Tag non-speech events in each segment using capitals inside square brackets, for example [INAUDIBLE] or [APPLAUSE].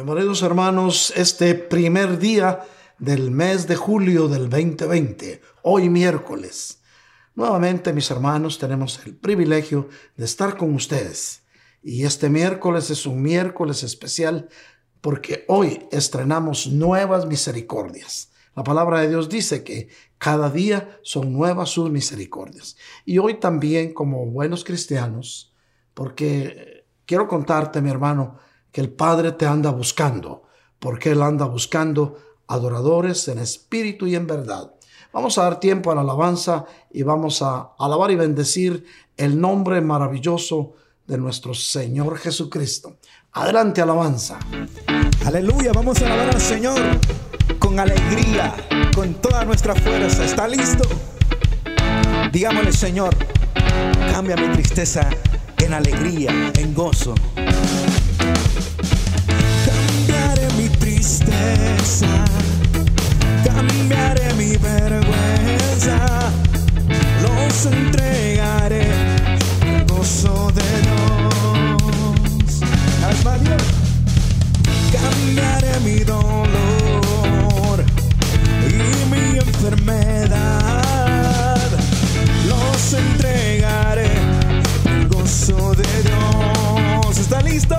Bienvenidos hermanos, este primer día del mes de julio del 2020, hoy miércoles. Nuevamente mis hermanos tenemos el privilegio de estar con ustedes y este miércoles es un miércoles especial porque hoy estrenamos nuevas misericordias. La palabra de Dios dice que cada día son nuevas sus misericordias. Y hoy también como buenos cristianos, porque quiero contarte mi hermano, que el Padre te anda buscando, porque Él anda buscando adoradores en espíritu y en verdad. Vamos a dar tiempo a la alabanza y vamos a alabar y bendecir el nombre maravilloso de nuestro Señor Jesucristo. Adelante, alabanza. Aleluya, vamos a alabar al Señor con alegría, con toda nuestra fuerza. ¿Está listo? Digámosle, Señor, cambia mi tristeza en alegría, en gozo. Cambiaré mi vergüenza, los entregaré el gozo de Dios. Cambiaré mi dolor y mi enfermedad, los entregaré el gozo de Dios. ¿Está listo?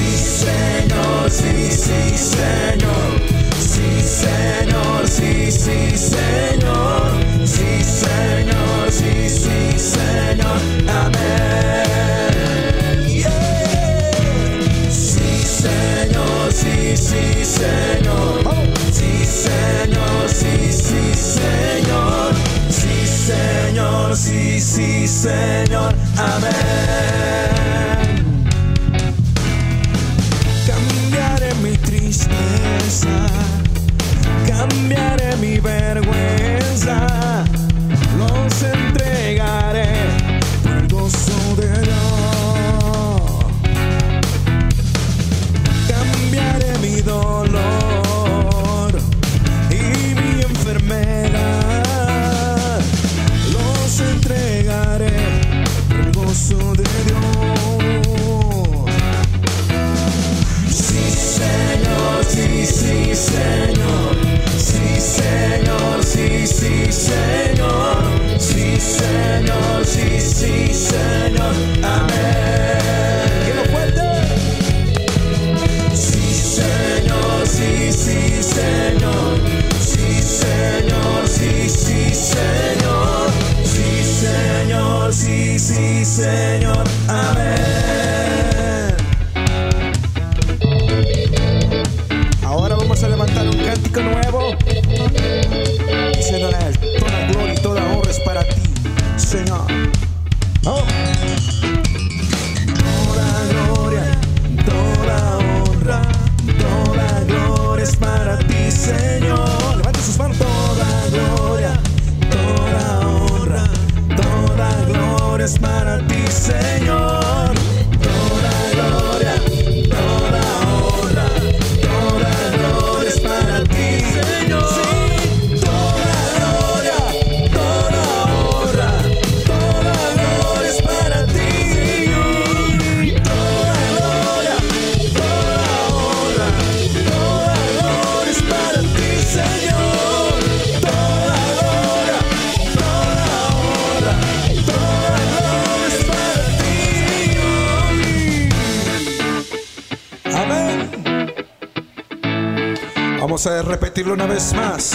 Señor, sí, sí, Señor. Sí, Señor, sí, sí, Señor. Sí, Señor, sí, sí, Señor. Amén. Sí, Señor, sí, sí, Señor. Sí, Señor, sí, sí, Señor. Sí, Señor, sí, sí, Señor. Amén. Vamos a repetirlo una vez más.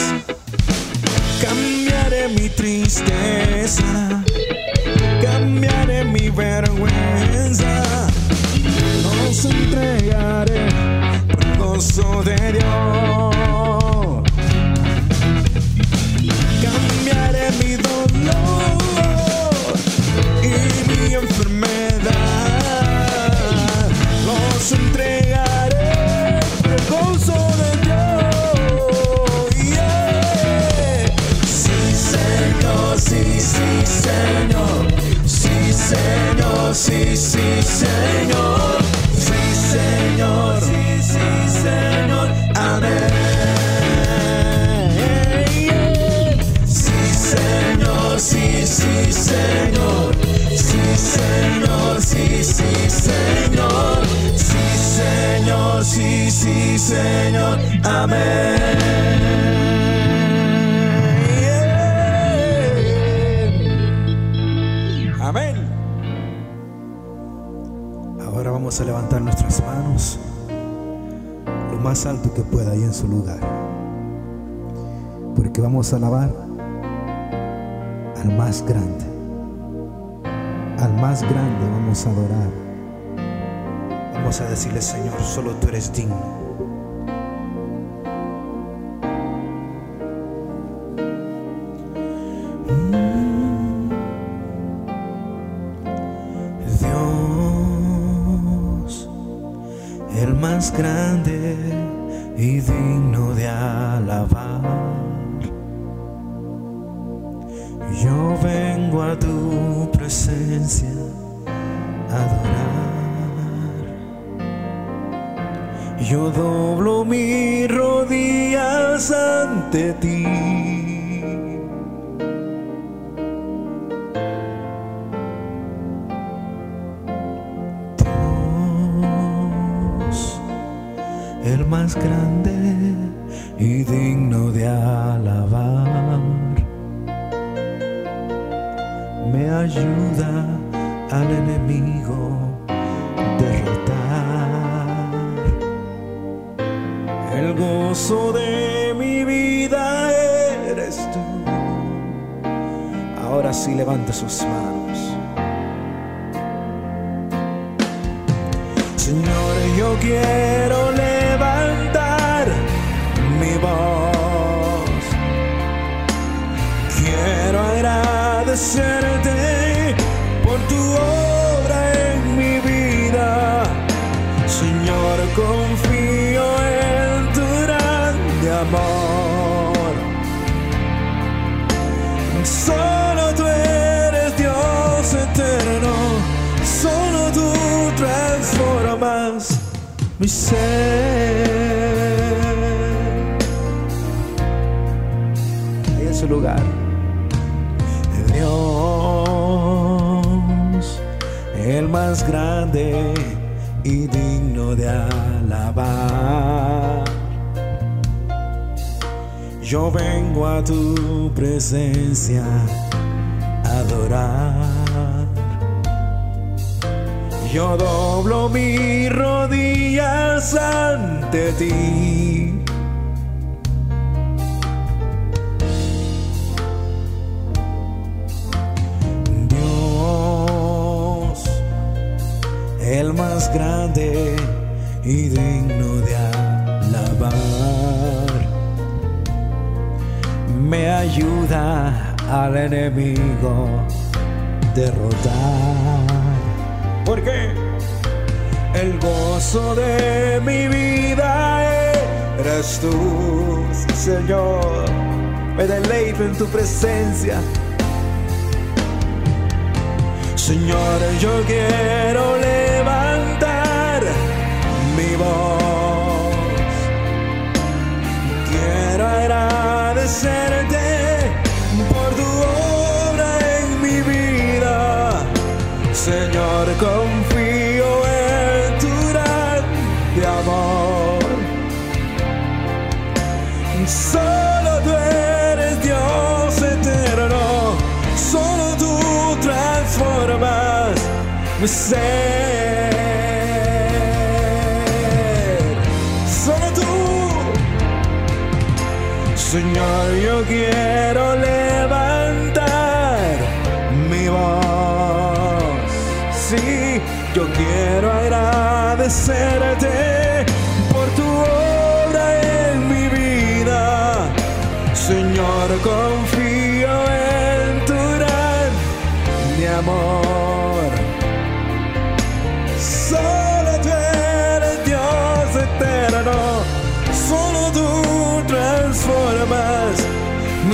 Cambiaré mi tristeza, cambiaré mi vergüenza, nos entregaré por gozo de Dios. Sí, Señor. Amén. Ahora vamos a levantar nuestras manos lo más alto que pueda ahí en su lugar. Porque vamos a alabar al más grande. Al más grande vamos a adorar. Vamos a decirle, Señor, solo tú eres digno. Dios, el más grande y digno de alabar. Lugar. Dios, el más grande y digno de alabar. Yo vengo a tu presencia a adorar. Yo doblo mis rodillas ante ti. El más grande y digno de alabar, me ayuda al enemigo derrotar. Porque el gozo de mi vida eres tú, Señor. Me deleito en tu presencia. Señor, yo quiero levantar mi voz. Quiero agradecerte por tu obra en mi vida. Señor, confío en tu grande amor. Solo tú eres Dios eterno. Solo tú transformas mi ser. Quiero levantar mi voz. Sí, yo quiero agradecerte por tu obra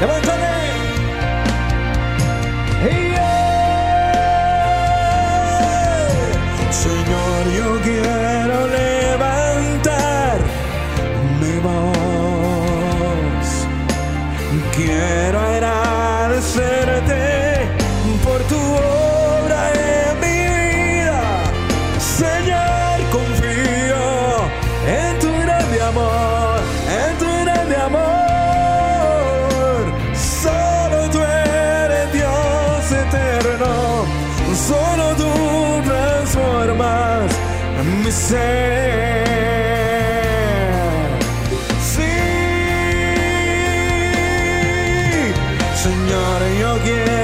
Levántale. Señor, mi ser. Sí, Señor, yo quiero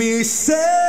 mi ser.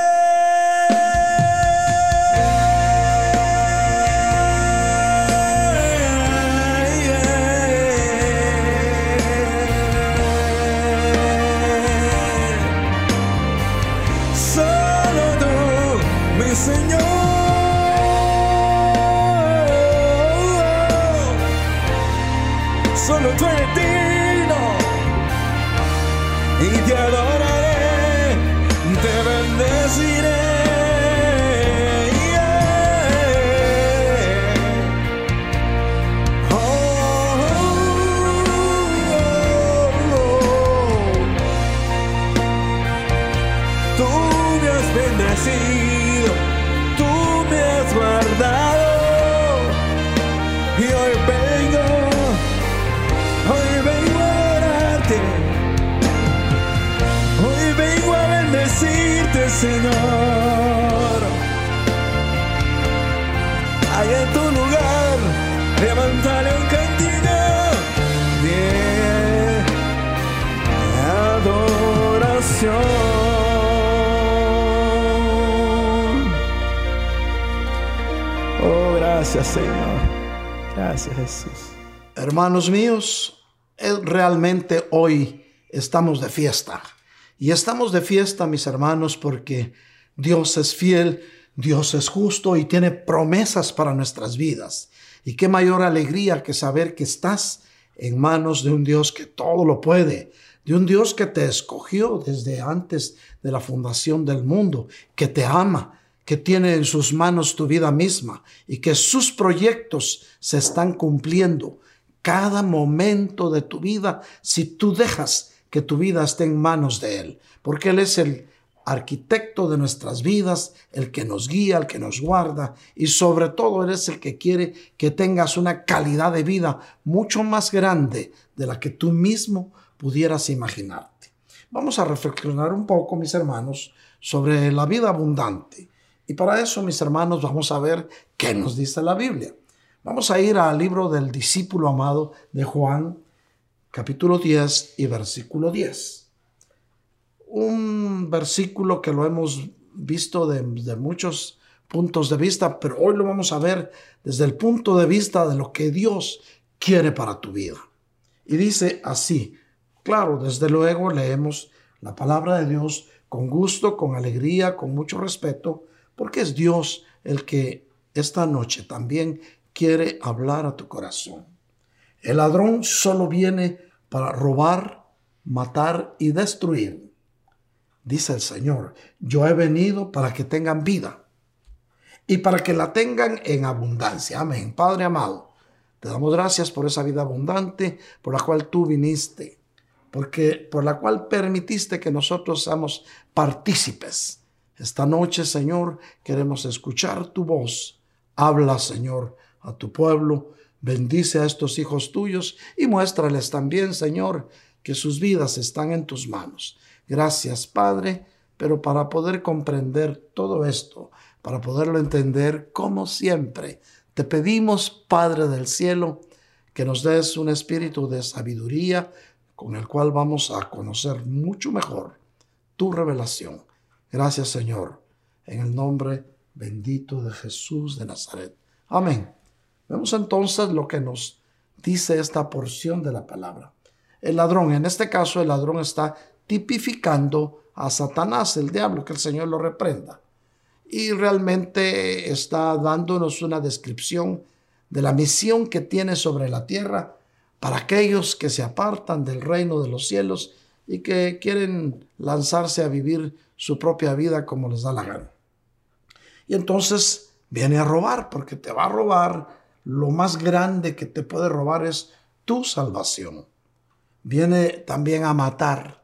Señor. Ahí en tu lugar, levántale un cantigo de adoración. Oh, gracias, Señor. Gracias, Jesús. Hermanos míos, realmente hoy estamos de fiesta. Y estamos de fiesta, mis hermanos, porque Dios es fiel, Dios es justo y tiene promesas para nuestras vidas. Y qué mayor alegría que saber que estás en manos de un Dios que todo lo puede, de un Dios que te escogió desde antes de la fundación del mundo, que te ama, que tiene en sus manos tu vida misma y que sus proyectos se están cumpliendo cada momento de tu vida si tú dejas que tu vida esté en manos de Él, porque Él es el arquitecto de nuestras vidas, el que nos guía, el que nos guarda y sobre todo Él es el que quiere que tengas una calidad de vida mucho más grande de la que tú mismo pudieras imaginarte. Vamos a reflexionar un poco, mis hermanos, sobre la vida abundante. Y para eso, mis hermanos, vamos a ver qué nos dice la Biblia. Vamos a ir al libro del discípulo amado de Juan, capítulo 10 y versículo 10. Un versículo que lo hemos visto de, muchos puntos de vista, pero hoy lo vamos a ver desde el punto de vista de lo que Dios quiere para tu vida. Y dice así, claro, desde luego leemos la palabra de Dios con gusto, con alegría, con mucho respeto, porque es Dios el que esta noche también quiere hablar a tu corazón. El ladrón solo viene para robar, matar y destruir. Dice el Señor, yo he venido para que tengan vida y para que la tengan en abundancia. Amén. Padre amado, te damos gracias por esa vida abundante por la cual tú viniste, porque por la cual permitiste que nosotros seamos partícipes. Esta noche, Señor, queremos escuchar tu voz. Habla, Señor, a tu pueblo. Bendice a estos hijos tuyos y muéstrales también, Señor, que sus vidas están en tus manos. Gracias, Padre, pero para poder comprender todo esto, para poderlo entender como siempre, te pedimos, Padre del cielo, que nos des un espíritu de sabiduría con el cual vamos a conocer mucho mejor tu revelación. Gracias, Señor, en el nombre bendito de Jesús de Nazaret. Amén. Vemos entonces lo que nos dice esta porción de la palabra. El ladrón, en este caso el ladrón está tipificando a Satanás, el diablo, que el Señor lo reprenda. Y realmente está dándonos una descripción de la misión que tiene sobre la tierra para aquellos que se apartan del reino de los cielos y que quieren lanzarse a vivir su propia vida como les da la gana. Y entonces viene a robar, porque te va a robar, lo más grande que te puede robar es tu salvación. Viene también a matar,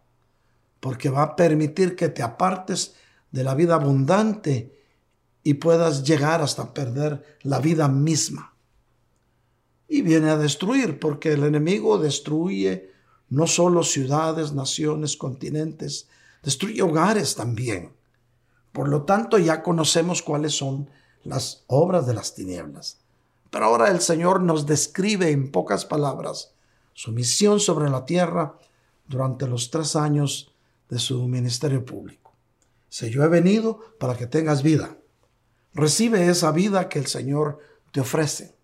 porque va a permitir que te apartes de la vida abundante y puedas llegar hasta perder la vida misma. Y viene a destruir, porque el enemigo destruye no solo ciudades, naciones, continentes, destruye hogares también. Por lo tanto, ya conocemos cuáles son las obras de las tinieblas. Pero ahora el Señor nos describe en pocas palabras su misión sobre la tierra durante los tres años de su ministerio público. Si yo he venido para que tengas vida, recibe esa vida que el Señor te ofrece.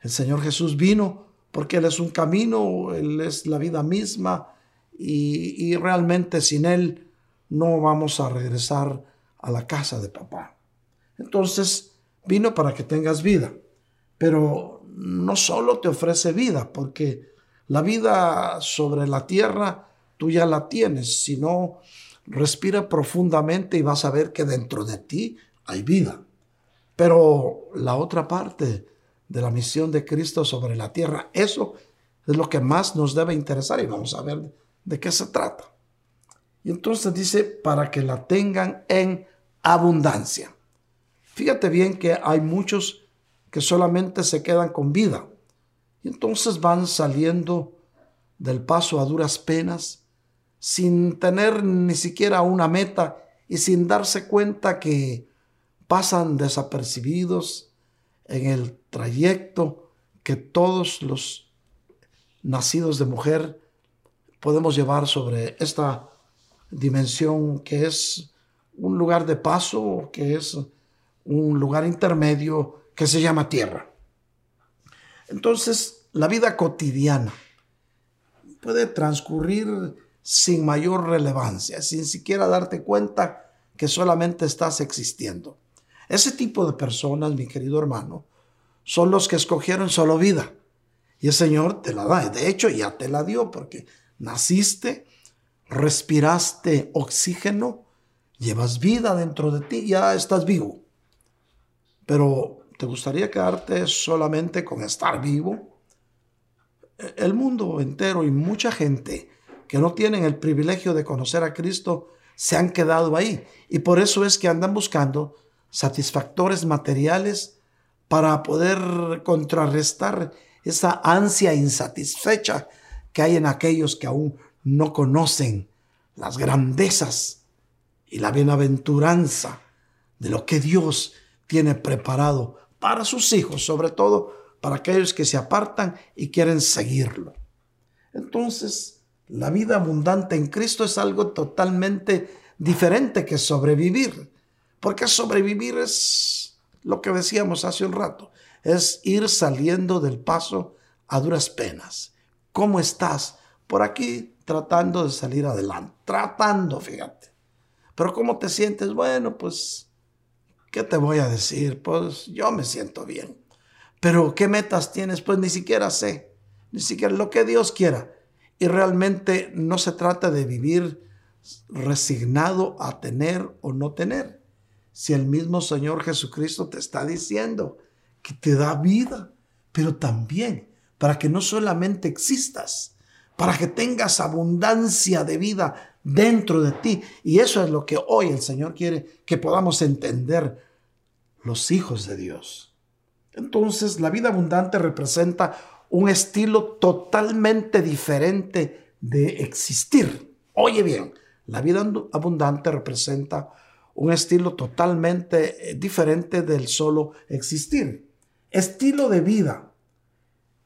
El Señor Jesús vino porque Él es un camino, Él es la vida misma y, y realmente sin Él no vamos a regresar a la casa de papá. Entonces vino para que tengas vida, pero no solo te ofrece vida, porque la vida sobre la tierra tú ya la tienes, sino respira profundamente y vas a ver que dentro de ti hay vida. Pero la otra parte de la misión de Cristo sobre la tierra, eso es lo que más nos debe interesar y vamos a ver de qué se trata. Y entonces dice, para que la tengan en abundancia. Fíjate bien que hay muchos que solamente se quedan con vida. Y entonces van saliendo del paso a duras penas, sin tener ni siquiera una meta y sin darse cuenta que pasan desapercibidos en el trayecto que todos los nacidos de mujer podemos llevar sobre esta dimensión que es un lugar de paso, que es un lugar intermedio que se llama tierra. Entonces, la vida cotidiana puede transcurrir sin mayor relevancia, sin siquiera darte cuenta que solamente estás existiendo. Ese tipo de personas, mi querido hermano, son los que escogieron solo vida. Y el Señor te la da. De hecho, ya te la dio porque naciste, respiraste oxígeno, llevas vida dentro de ti, ya estás vivo. Pero ¿te gustaría quedarte solamente con estar vivo? El mundo entero y mucha gente que no tienen el privilegio de conocer a Cristo se han quedado ahí. Y por eso es que andan buscando satisfactores materiales para poder contrarrestar esa ansia insatisfecha que hay en aquellos que aún no conocen las grandezas y la bienaventuranza de lo que Dios tiene preparado para sus hijos, sobre todo para aquellos que se apartan y quieren seguirlo. Entonces, la vida abundante en Cristo es algo totalmente diferente que sobrevivir, porque sobrevivir es lo que decíamos hace un rato, es ir saliendo del paso a duras penas. ¿Cómo estás? Por aquí tratando de salir adelante, tratando, fíjate. Pero ¿cómo te sientes? Bueno, pues, ¿qué te voy a decir? Pues yo me siento bien. Pero ¿qué metas tienes? Pues ni siquiera sé, ni siquiera lo que Dios quiera. Y realmente no se trata de vivir resignado a tener o no tener. Si el mismo Señor Jesucristo te está diciendo que te da vida, pero también para que no solamente existas, para que tengas abundancia de vida dentro de ti. Y eso es lo que hoy el Señor quiere que podamos entender los hijos de Dios. Entonces, la vida abundante representa un estilo totalmente diferente de existir. Oye bien, La vida abundante representa un estilo totalmente eh, diferente del solo existir. Estilo de vida.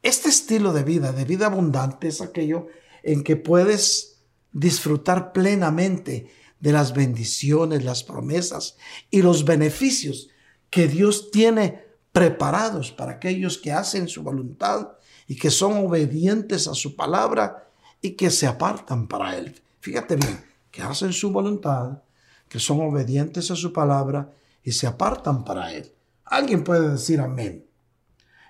Este estilo de vida, de vida abundante, es aquello en que puedes disfrutar plenamente de las bendiciones, las promesas y los beneficios que Dios tiene preparados para aquellos que hacen su voluntad y que son obedientes a su palabra y que se apartan para Él. Fíjate bien, que hacen su voluntad, que son obedientes a su palabra y se apartan para Él. Alguien puede decir amén.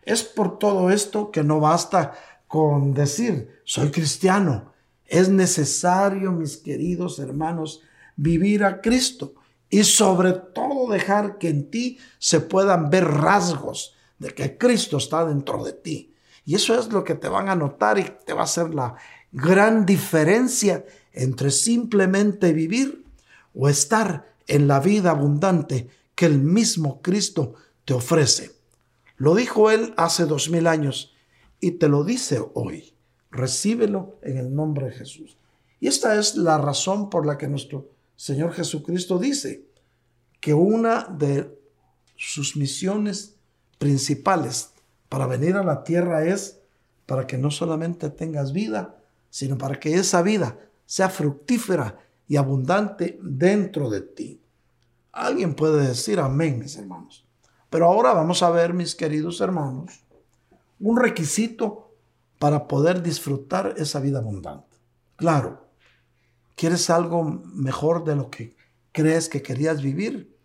Es por todo esto que no basta con decir, soy cristiano. Es necesario, mis queridos hermanos, vivir a Cristo y sobre todo dejar que en ti se puedan ver rasgos de que Cristo está dentro de ti. Y eso es lo que te van a notar y te va a hacer la gran diferencia entre simplemente vivir o estar en la vida abundante que el mismo Cristo te ofrece. Lo dijo él hace dos mil años y te lo dice hoy. Recíbelo en el nombre de Jesús. Y esta es la razón por la que nuestro Señor Jesucristo dice que una de sus misiones principales para venir a la tierra es para que no solamente tengas vida, sino para que esa vida sea fructífera y abundante dentro de ti. Alguien puede decir amén, mis hermanos. Pero ahora vamos a ver, mis queridos hermanos, un requisito para poder disfrutar esa vida abundante. Claro, ¿quieres algo mejor de lo que crees que querías vivir?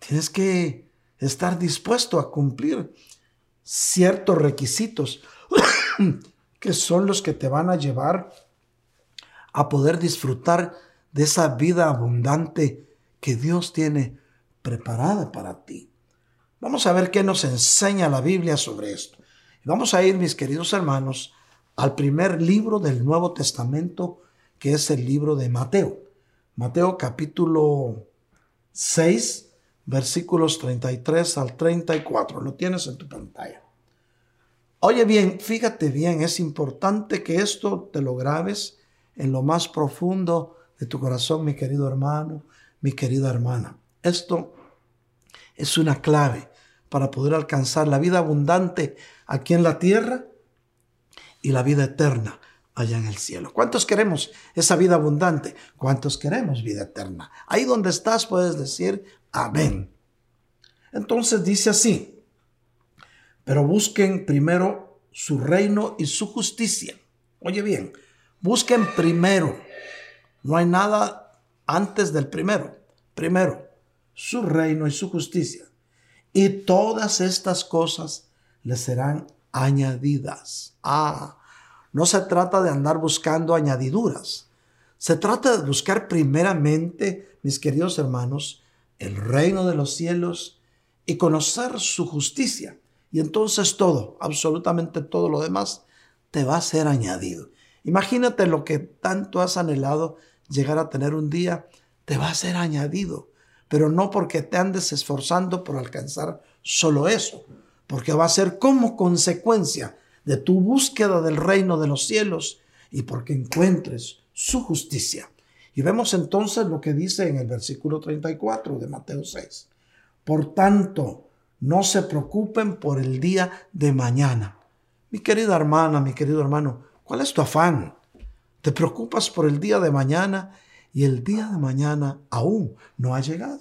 Tienes que estar dispuesto a cumplir ciertos requisitos [COUGHS] que son los que te van a llevar a poder disfrutar de esa vida abundante que Dios tiene preparada para ti. Vamos a ver qué nos enseña la Biblia sobre esto. Vamos a ir, mis queridos hermanos, al primer libro del Nuevo Testamento, que es el libro de Mateo. Mateo capítulo 6, versículos 33 al 34. Lo tienes en tu pantalla. Oye bien, fíjate bien, es importante que esto te lo grabes en lo más profundo de tu corazón, mi querido hermano, mi querida hermana. Esto es una clave para poder alcanzar la vida abundante aquí en la tierra y la vida eterna allá en el cielo. ¿Cuántos queremos esa vida abundante? ¿Cuántos queremos vida eterna? Ahí donde estás puedes decir amén. Entonces dice así, pero busquen primero su reino y su justicia. Oye bien, busquen primero. No hay nada antes del primero. Primero, su reino y su justicia. Y todas estas cosas les serán añadidas. Ah, no se trata de andar buscando añadiduras. Se trata de buscar primeramente, mis queridos hermanos, el reino de los cielos y conocer su justicia. Y entonces todo, absolutamente todo lo demás, te va a ser añadido. Imagínate lo que tanto has anhelado llegar a tener un día, te va a ser añadido. Pero no porque te andes esforzando por alcanzar solo eso, porque va a ser como consecuencia de tu búsqueda del reino de los cielos y porque encuentres su justicia. Y vemos entonces lo que dice en el versículo 34 de Mateo 6. Por tanto, no se preocupen por el día de mañana. Mi querida hermana, mi querido hermano, ¿cuál es tu afán? ¿Te preocupas por el día de mañana y el día de mañana aún no ha llegado?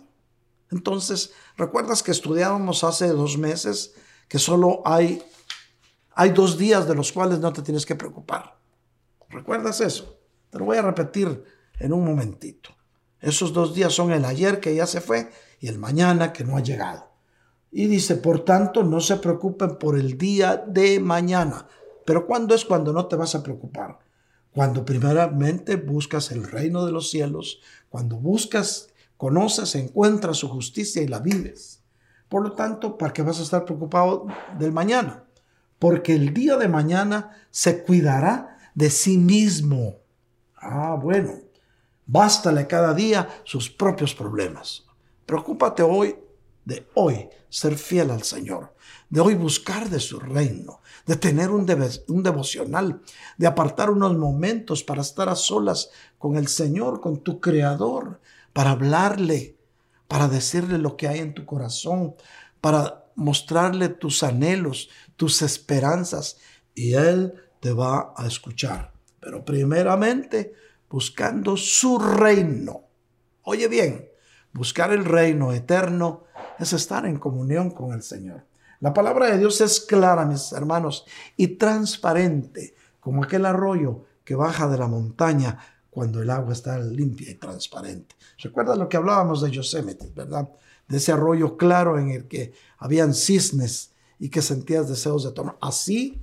Entonces, ¿recuerdas que estudiábamos hace dos meses que solo hay, hay dos días de los cuales no te tienes que preocupar? ¿Recuerdas eso? Te lo voy a repetir en un momentito. Esos dos días son el ayer que ya se fue y el mañana que no ha llegado. Y dice, por tanto, no se preocupen por el día de mañana. Pero ¿cuándo es cuando no te vas a preocupar? Cuando primeramente buscas el reino de los cielos, cuando buscas, conoces, encuentras su justicia y la vives. Por lo tanto, ¿para qué vas a estar preocupado del mañana? Porque el día de mañana se cuidará de sí mismo. Ah, bueno, bástale cada día sus propios problemas. Preocúpate hoy de hoy ser fiel al Señor, de hoy buscar de su reino, de tener un, un, devocional, de apartar unos momentos para estar a solas con el Señor, con tu Creador, para hablarle, para decirle lo que hay en tu corazón, para mostrarle tus anhelos, tus esperanzas, y Él te va a escuchar. Pero primeramente buscando su reino. Oye bien, buscar el reino eterno es estar en comunión con el Señor. La palabra de Dios es clara, mis hermanos, y transparente, como aquel arroyo que baja de la montaña cuando el agua está limpia y transparente. ¿Recuerda lo que hablábamos de Yosemite, verdad? De ese arroyo claro en el que habían cisnes y que sentías deseos de tomar. Así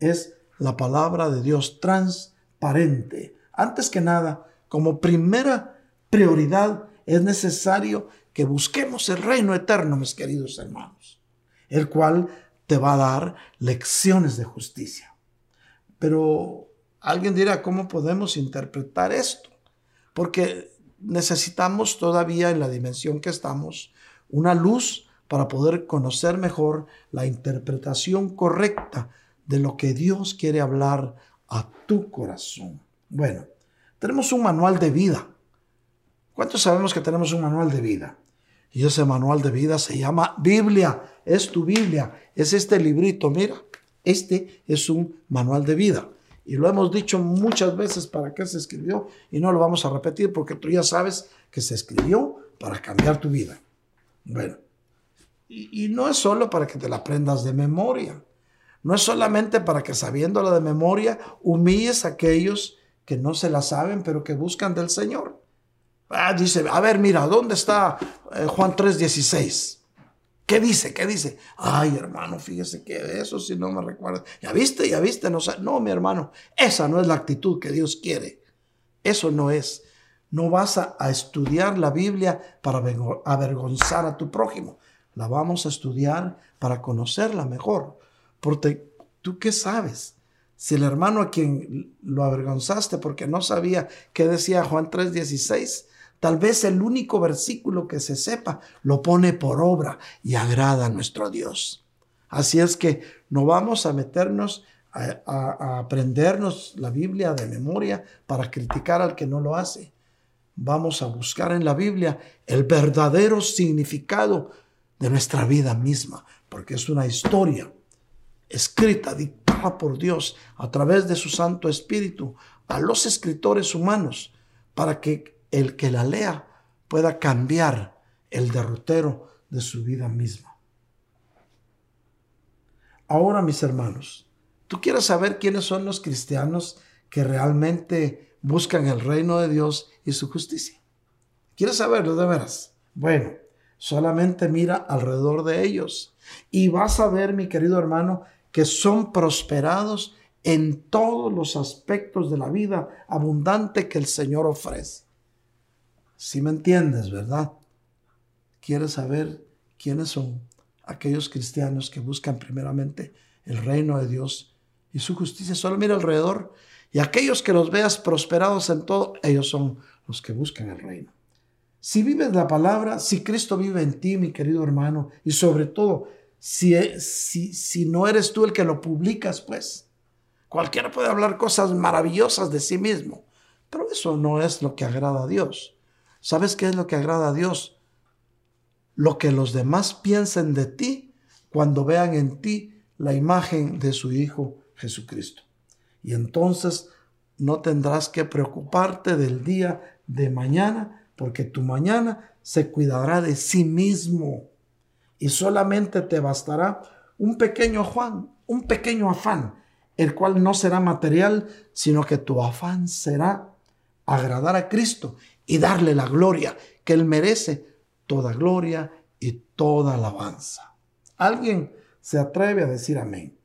es la palabra de Dios transparente. Antes que nada, como primera prioridad, es necesario que busquemos el reino eterno, mis queridos hermanos, el cual te va a dar lecciones de justicia. Pero alguien dirá, ¿cómo podemos interpretar esto? Porque necesitamos todavía en la dimensión que estamos una luz para poder conocer mejor la interpretación correcta de lo que Dios quiere hablar a tu corazón. Bueno, tenemos un manual de vida. ¿Cuántos sabemos que tenemos un manual de vida? Y ese manual de vida se llama Biblia. Es tu Biblia. Es este librito. Mira, este es un manual de vida. Y lo hemos dicho muchas veces para qué se escribió y no lo vamos a repetir porque tú ya sabes que se escribió para cambiar tu vida. Bueno, y, no es solo para que te la aprendas de memoria. No es solamente para que sabiéndola de memoria humilles a aquellos que no se la saben, pero que buscan del Señor. Ah, dice, a ver, mira, ¿dónde está eh, Juan 3:16? ¿Qué dice? ¿Qué dice? Ay, hermano, fíjese que eso si no me recuerda. Ya viste, ya viste, no, no, mi hermano, esa no es la actitud que Dios quiere. Eso no es. No vas a, a estudiar la Biblia para avergonzar a tu prójimo. La vamos a estudiar para conocerla mejor. Porque tú qué sabes? Si el hermano a quien lo avergonzaste porque no sabía qué decía Juan 3:16, tal vez el único versículo que se sepa lo pone por obra y agrada a nuestro Dios. Así es que no vamos a meternos a, a aprendernos la Biblia de memoria para criticar al que no lo hace. Vamos a buscar en la Biblia el verdadero significado de nuestra vida misma, porque es una historia escrita, dictada por Dios a través de su Santo Espíritu a los escritores humanos para que el que la lea pueda cambiar el derrotero de su vida misma. Ahora, mis hermanos, ¿tú quieres saber quiénes son los cristianos que realmente buscan el reino de Dios y su justicia? ¿Quieres saberlo de veras? Bueno, solamente mira alrededor de ellos y vas a ver, mi querido hermano, que son prosperados en todos los aspectos de la vida abundante que el Señor ofrece. Si me entiendes, ¿verdad? ¿Quieres saber quiénes son aquellos cristianos que buscan primeramente el reino de Dios y su justicia? Solo mira alrededor y aquellos que los veas prosperados en todo, ellos son los que buscan el reino. Si vives la palabra, si Cristo vive en ti, mi querido hermano, y sobre todo si, si, si no eres tú el que lo publicas, pues. Cualquiera puede hablar cosas maravillosas de sí mismo, pero eso no es lo que agrada a Dios. ¿Sabes qué es lo que agrada a Dios? Lo que los demás piensen de ti cuando vean en ti la imagen de su Hijo Jesucristo. Y entonces no tendrás que preocuparte del día de mañana, porque tu mañana se cuidará de sí mismo y solamente te bastará un pequeño Juan, un pequeño afán, el cual no será material, sino que tu afán será agradar a Cristo y darle la gloria que Él merece, toda gloria y toda alabanza. ¿Alguien se atreve a decir amén?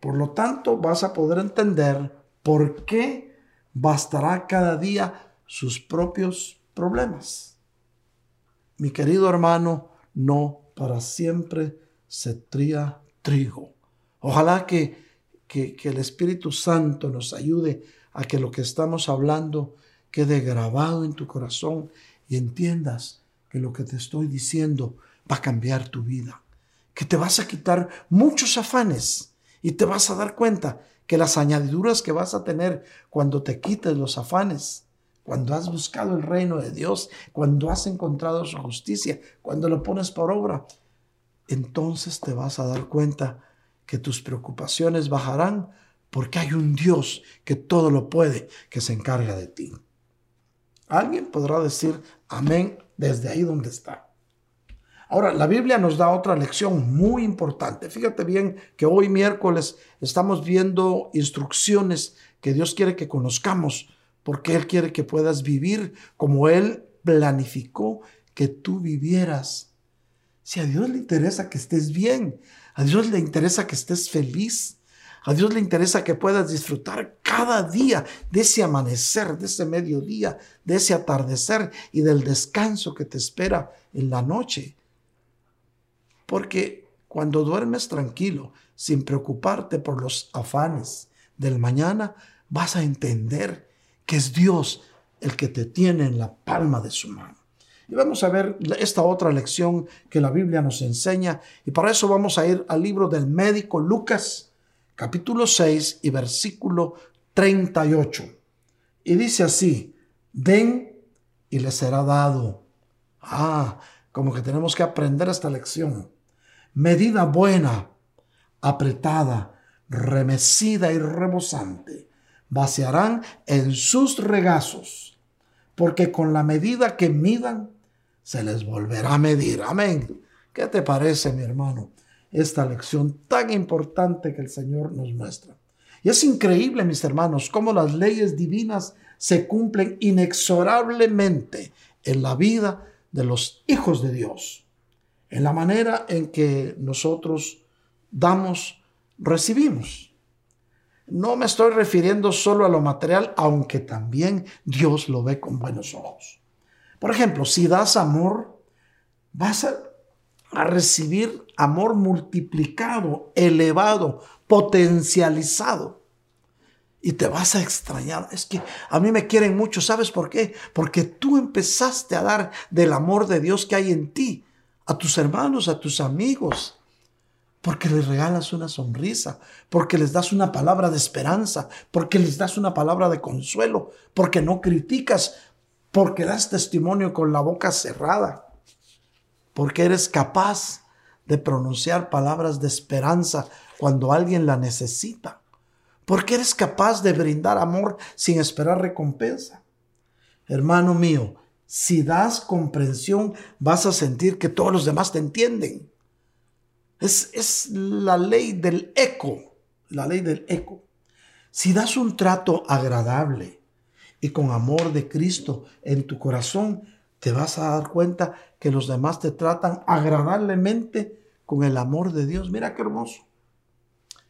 Por lo tanto, vas a poder entender por qué bastará cada día sus propios problemas. Mi querido hermano, no para siempre se tría trigo. Ojalá que, que, que, el Espíritu Santo nos ayude a que lo que estamos hablando quede grabado en tu corazón y entiendas que lo que te estoy diciendo va a cambiar tu vida, que te vas a quitar muchos afanes y te vas a dar cuenta que las añadiduras que vas a tener cuando te quites los afanes, cuando has buscado el reino de Dios, cuando has encontrado su justicia, cuando lo pones por obra, entonces te vas a dar cuenta que tus preocupaciones bajarán porque hay un Dios que todo lo puede, que se encarga de ti. Alguien podrá decir amén desde ahí donde está. Ahora, la Biblia nos da otra lección muy importante. Fíjate bien que hoy miércoles estamos viendo instrucciones que Dios quiere que conozcamos, porque Él quiere que puedas vivir como Él planificó que tú vivieras. Si a Dios le interesa que estés bien, a Dios le interesa que estés feliz, a Dios le interesa que puedas disfrutar cada día de ese amanecer, de ese mediodía, de ese atardecer y del descanso que te espera en la noche. Porque cuando duermes tranquilo, sin preocuparte por los afanes del mañana, vas a entender que es Dios el que te tiene en la palma de su mano. Y vamos a ver esta otra lección que la Biblia nos enseña. Y para eso vamos a ir al libro del médico Lucas, capítulo 6 y versículo 38. Y dice así, den y les será dado. Ah, como que tenemos que aprender esta lección medida buena, apretada, remecida y rebosante, vaciarán en sus regazos, porque con la medida que midan, se les volverá a medir. Amén. ¿Qué te parece, mi hermano? Esta lección tan importante que el Señor nos muestra. Y es increíble, mis hermanos, cómo las leyes divinas se cumplen inexorablemente en la vida de los hijos de Dios en la manera en que nosotros damos, recibimos. No me estoy refiriendo solo a lo material, aunque también Dios lo ve con buenos ojos. Por ejemplo, si das amor, vas a, recibir amor multiplicado, elevado, potencializado. Y te vas a extrañar. Es que a mí me quieren mucho. ¿Sabes por qué? Porque tú empezaste a dar del amor de Dios que hay en ti a tus hermanos, a tus amigos, porque les regalas una sonrisa, porque les das una palabra de esperanza, porque les das una palabra de consuelo, porque no criticas, porque das testimonio con la boca cerrada, porque eres capaz de pronunciar palabras de esperanza cuando alguien la necesita, porque eres capaz de brindar amor sin esperar recompensa. Hermano mío, si das comprensión, vas a sentir que todos los demás te entienden. Es, es la ley del eco, la ley del eco. Si das un trato agradable y con amor de Cristo en tu corazón, te vas a dar cuenta que los demás te tratan agradablemente con el amor de Dios. Mira qué hermoso.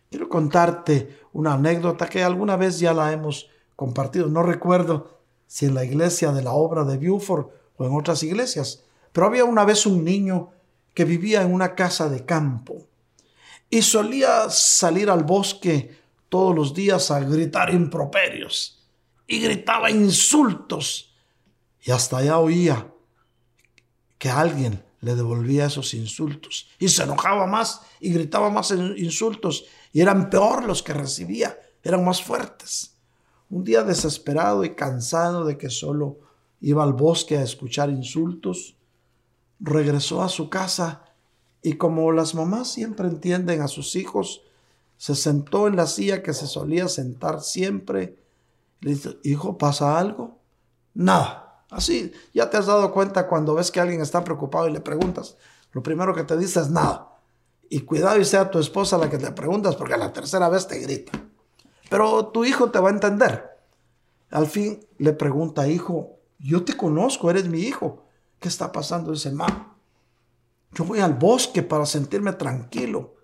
Quiero contarte una anécdota que alguna vez ya la hemos compartido. No recuerdo si en la iglesia de la obra de Buford o en otras iglesias. Pero había una vez un niño que vivía en una casa de campo y solía salir al bosque todos los días a gritar improperios y gritaba insultos y hasta allá oía que alguien le devolvía esos insultos y se enojaba más y gritaba más insultos y eran peor los que recibía, eran más fuertes. Un día desesperado y cansado de que solo iba al bosque a escuchar insultos, regresó a su casa y como las mamás siempre entienden a sus hijos, se sentó en la silla que se solía sentar siempre. Le dice, hijo, ¿pasa algo? Nada. Así, ya te has dado cuenta cuando ves que alguien está preocupado y le preguntas, lo primero que te dice es nada. Y cuidado y sea tu esposa la que te preguntas porque la tercera vez te grita. Pero tu hijo te va a entender. Al fin le pregunta, hijo, yo te conozco, eres mi hijo. ¿Qué está pasando? Dice, ma, yo voy al bosque para sentirme tranquilo.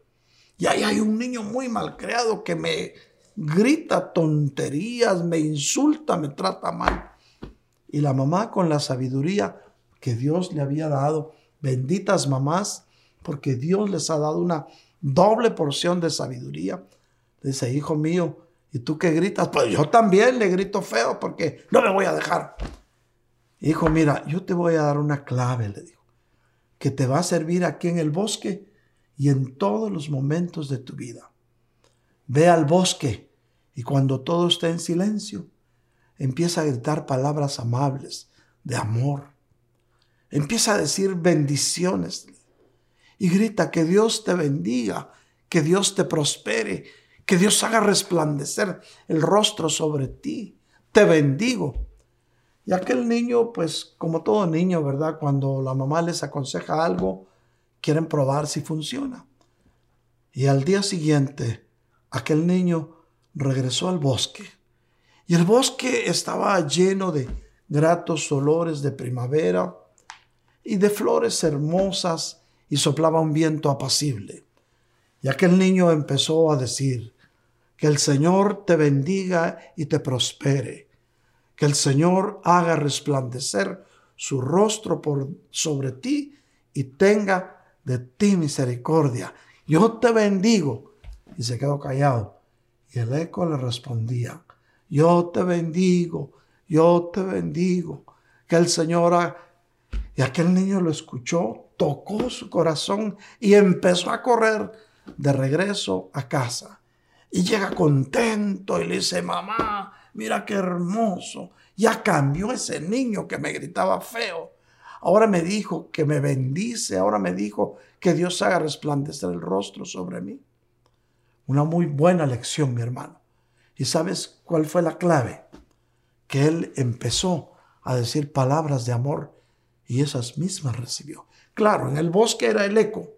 Y ahí hay un niño muy malcriado que me grita tonterías, me insulta, me trata mal. Y la mamá con la sabiduría que Dios le había dado, benditas mamás, porque Dios les ha dado una doble porción de sabiduría. Dice, hijo mío, ¿Y tú qué gritas? Pues yo también le grito feo porque no me voy a dejar. Hijo, mira, yo te voy a dar una clave, le dijo. que te va a servir aquí en el bosque y en todos los momentos de tu vida. Ve al bosque y cuando todo esté en silencio, empieza a gritar palabras amables, de amor. Empieza a decir bendiciones y grita que Dios te bendiga, que Dios te prospere, que Dios haga resplandecer el rostro sobre ti. Te bendigo. Y aquel niño, pues como todo niño, ¿verdad? Cuando la mamá les aconseja algo, quieren probar si funciona. Y al día siguiente, aquel niño regresó al bosque. Y el bosque estaba lleno de gratos olores de primavera y de flores hermosas y soplaba un viento apacible. Y aquel niño empezó a decir, que el Señor te bendiga y te prospere, que el Señor haga resplandecer su rostro por sobre ti y tenga de ti misericordia. Yo te bendigo. Y se quedó callado. Y el eco le respondía, yo te bendigo, yo te bendigo. Que el Señor... Ha... Y aquel niño lo escuchó, tocó su corazón y empezó a correr de regreso a casa. Y llega contento y le dice, mamá, mira qué hermoso. Ya cambió ese niño que me gritaba feo. Ahora me dijo que me bendice, ahora me dijo que Dios haga resplandecer el rostro sobre mí. Una muy buena lección, mi hermano. ¿Y sabes cuál fue la clave? Que él empezó a decir palabras de amor y esas mismas recibió. Claro, en el bosque era el eco,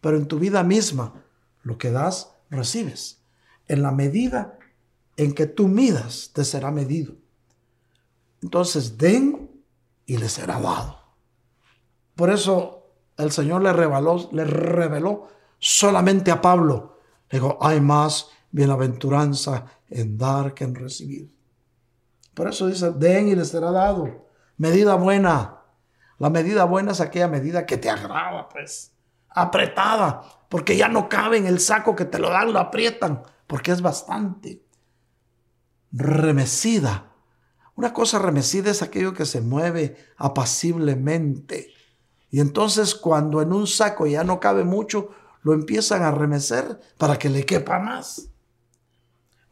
pero en tu vida misma lo que das, recibes. En la medida en que tú midas, te será medido. Entonces, den y les será dado. Por eso el Señor le reveló, le reveló solamente a Pablo. Le dijo, hay más bienaventuranza en dar que en recibir. Por eso dice, den y les será dado. Medida buena. La medida buena es aquella medida que te agrada, pues. Apretada, porque ya no cabe en el saco que te lo dan, lo aprietan, porque es bastante. Remecida. Una cosa remecida es aquello que se mueve apaciblemente. Y entonces cuando en un saco ya no cabe mucho, lo empiezan a remecer para que le quepa más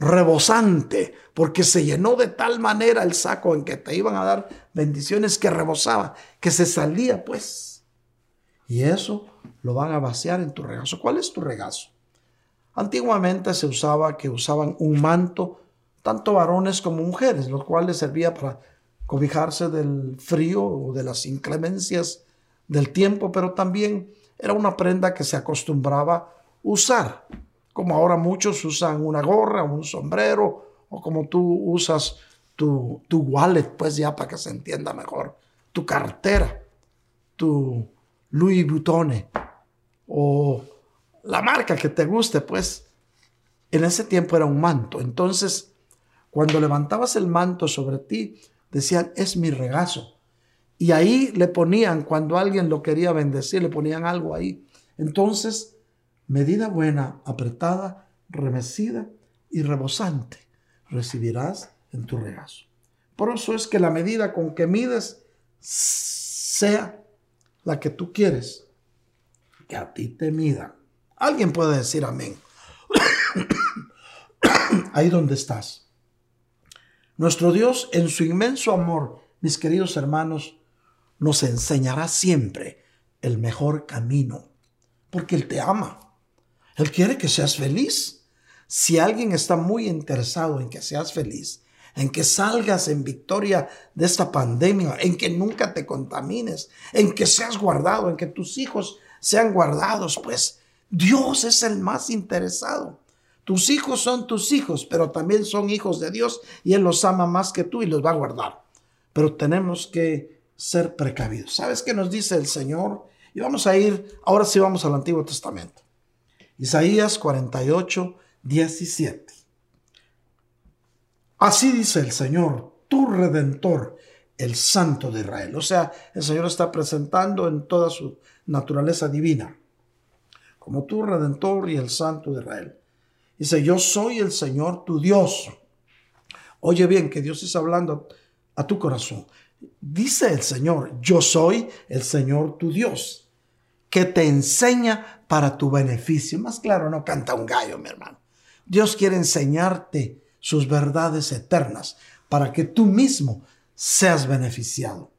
rebosante, porque se llenó de tal manera el saco en que te iban a dar bendiciones que rebosaba, que se salía pues. Y eso lo van a vaciar en tu regazo. ¿Cuál es tu regazo? Antiguamente se usaba que usaban un manto, tanto varones como mujeres, lo cual servía para cobijarse del frío o de las inclemencias del tiempo, pero también era una prenda que se acostumbraba usar como ahora muchos usan una gorra, un sombrero, o como tú usas tu, tu wallet, pues ya para que se entienda mejor, tu cartera, tu Louis Vuitton, o la marca que te guste, pues en ese tiempo era un manto. Entonces, cuando levantabas el manto sobre ti, decían, es mi regazo. Y ahí le ponían, cuando alguien lo quería bendecir, le ponían algo ahí. Entonces, medida buena, apretada, remecida y rebosante, recibirás en tu regazo. Por eso es que la medida con que mides sea la que tú quieres que a ti te mida. Alguien puede decir amén. [COUGHS] Ahí donde estás. Nuestro Dios, en su inmenso amor, mis queridos hermanos, nos enseñará siempre el mejor camino, porque Él te ama. Él quiere que seas feliz. Si alguien está muy interesado en que seas feliz, en que salgas en victoria de esta pandemia, en que nunca te contamines, en que seas guardado, en que tus hijos sean guardados, pues Dios es el más interesado. Tus hijos son tus hijos, pero también son hijos de Dios y Él los ama más que tú y los va a guardar. Pero tenemos que ser precavidos. ¿Sabes qué nos dice el Señor? Y vamos a ir, ahora sí vamos al Antiguo Testamento. Isaías 48, 17. Así dice el Señor, tu redentor, el Santo de Israel. O sea, el Señor está presentando en toda su naturaleza divina, como tu redentor y el Santo de Israel. Dice, yo soy el Señor tu Dios. Oye bien, que Dios está hablando a tu corazón. Dice el Señor, yo soy el Señor tu Dios. que te enseña para tu beneficio. Más claro, no canta un gallo, mi hermano. Dios quiere enseñarte sus verdades eternas para que tú mismo seas beneficiado,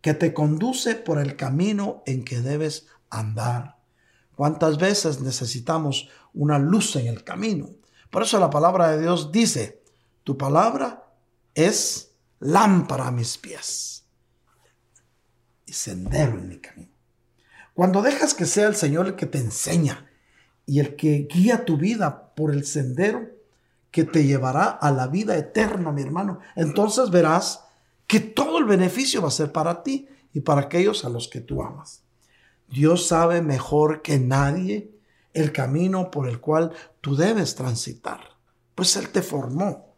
que te conduce por el camino en que debes andar. ¿Cuántas veces necesitamos una luz en el camino? Por eso la palabra de Dios dice, tu palabra es lámpara a mis pies y sendero en mi camino. Cuando dejas que sea el Señor el que te enseña y el que guía tu vida por el sendero que te llevará a la vida eterna, mi hermano, entonces verás que todo el beneficio va a ser para ti y para aquellos a los que tú amas. Dios sabe mejor que nadie el camino por el cual tú debes transitar, pues Él te formó.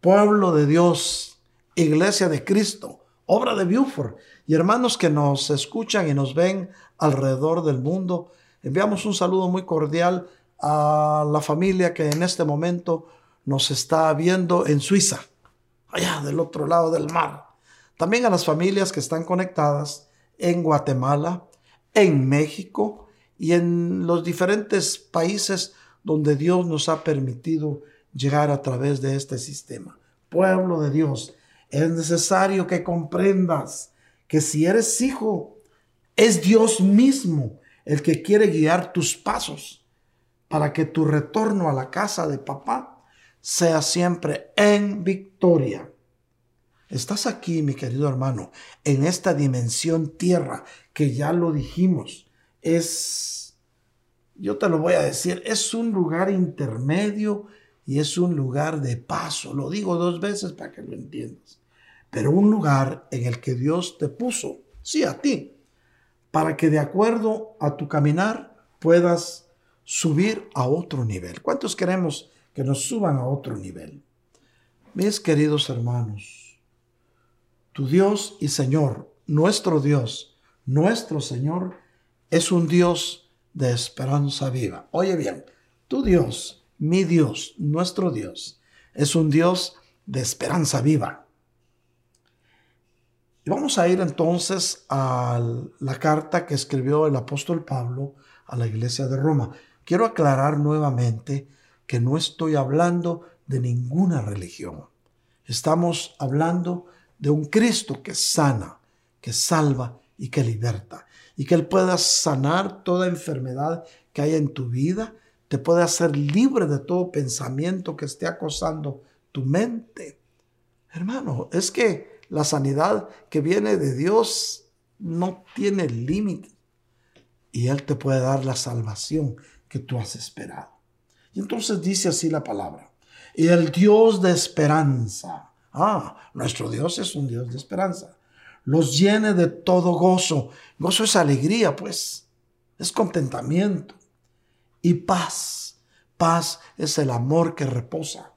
Pueblo de Dios, iglesia de Cristo, obra de Buford y hermanos que nos escuchan y nos ven alrededor del mundo, enviamos un saludo muy cordial a la familia que en este momento nos está viendo en Suiza, allá del otro lado del mar. También a las familias que están conectadas en Guatemala, en México y en los diferentes países donde Dios nos ha permitido llegar a través de este sistema. Pueblo de Dios, es necesario que comprendas que si eres hijo, es Dios mismo el que quiere guiar tus pasos para que tu retorno a la casa de papá sea siempre en victoria. Estás aquí, mi querido hermano, en esta dimensión tierra que ya lo dijimos. Es, yo te lo voy a decir, es un lugar intermedio y es un lugar de paso. Lo digo dos veces para que lo entiendas pero un lugar en el que Dios te puso, sí, a ti, para que de acuerdo a tu caminar puedas subir a otro nivel. ¿Cuántos queremos que nos suban a otro nivel? Mis queridos hermanos, tu Dios y Señor, nuestro Dios, nuestro Señor, es un Dios de esperanza viva. Oye bien, tu Dios, mi Dios, nuestro Dios, es un Dios de esperanza viva. Vamos a ir entonces a la carta que escribió el apóstol Pablo a la iglesia de Roma. Quiero aclarar nuevamente que no estoy hablando de ninguna religión. Estamos hablando de un Cristo que sana, que salva y que liberta. Y que Él pueda sanar toda enfermedad que hay en tu vida, te puede hacer libre de todo pensamiento que esté acosando tu mente. Hermano, es que la sanidad que viene de Dios no tiene límite. Y Él te puede dar la salvación que tú has esperado. Y entonces dice así la palabra. Y el Dios de esperanza. Ah, nuestro Dios es un Dios de esperanza. Los llene de todo gozo. Gozo es alegría, pues. Es contentamiento. Y paz. Paz es el amor que reposa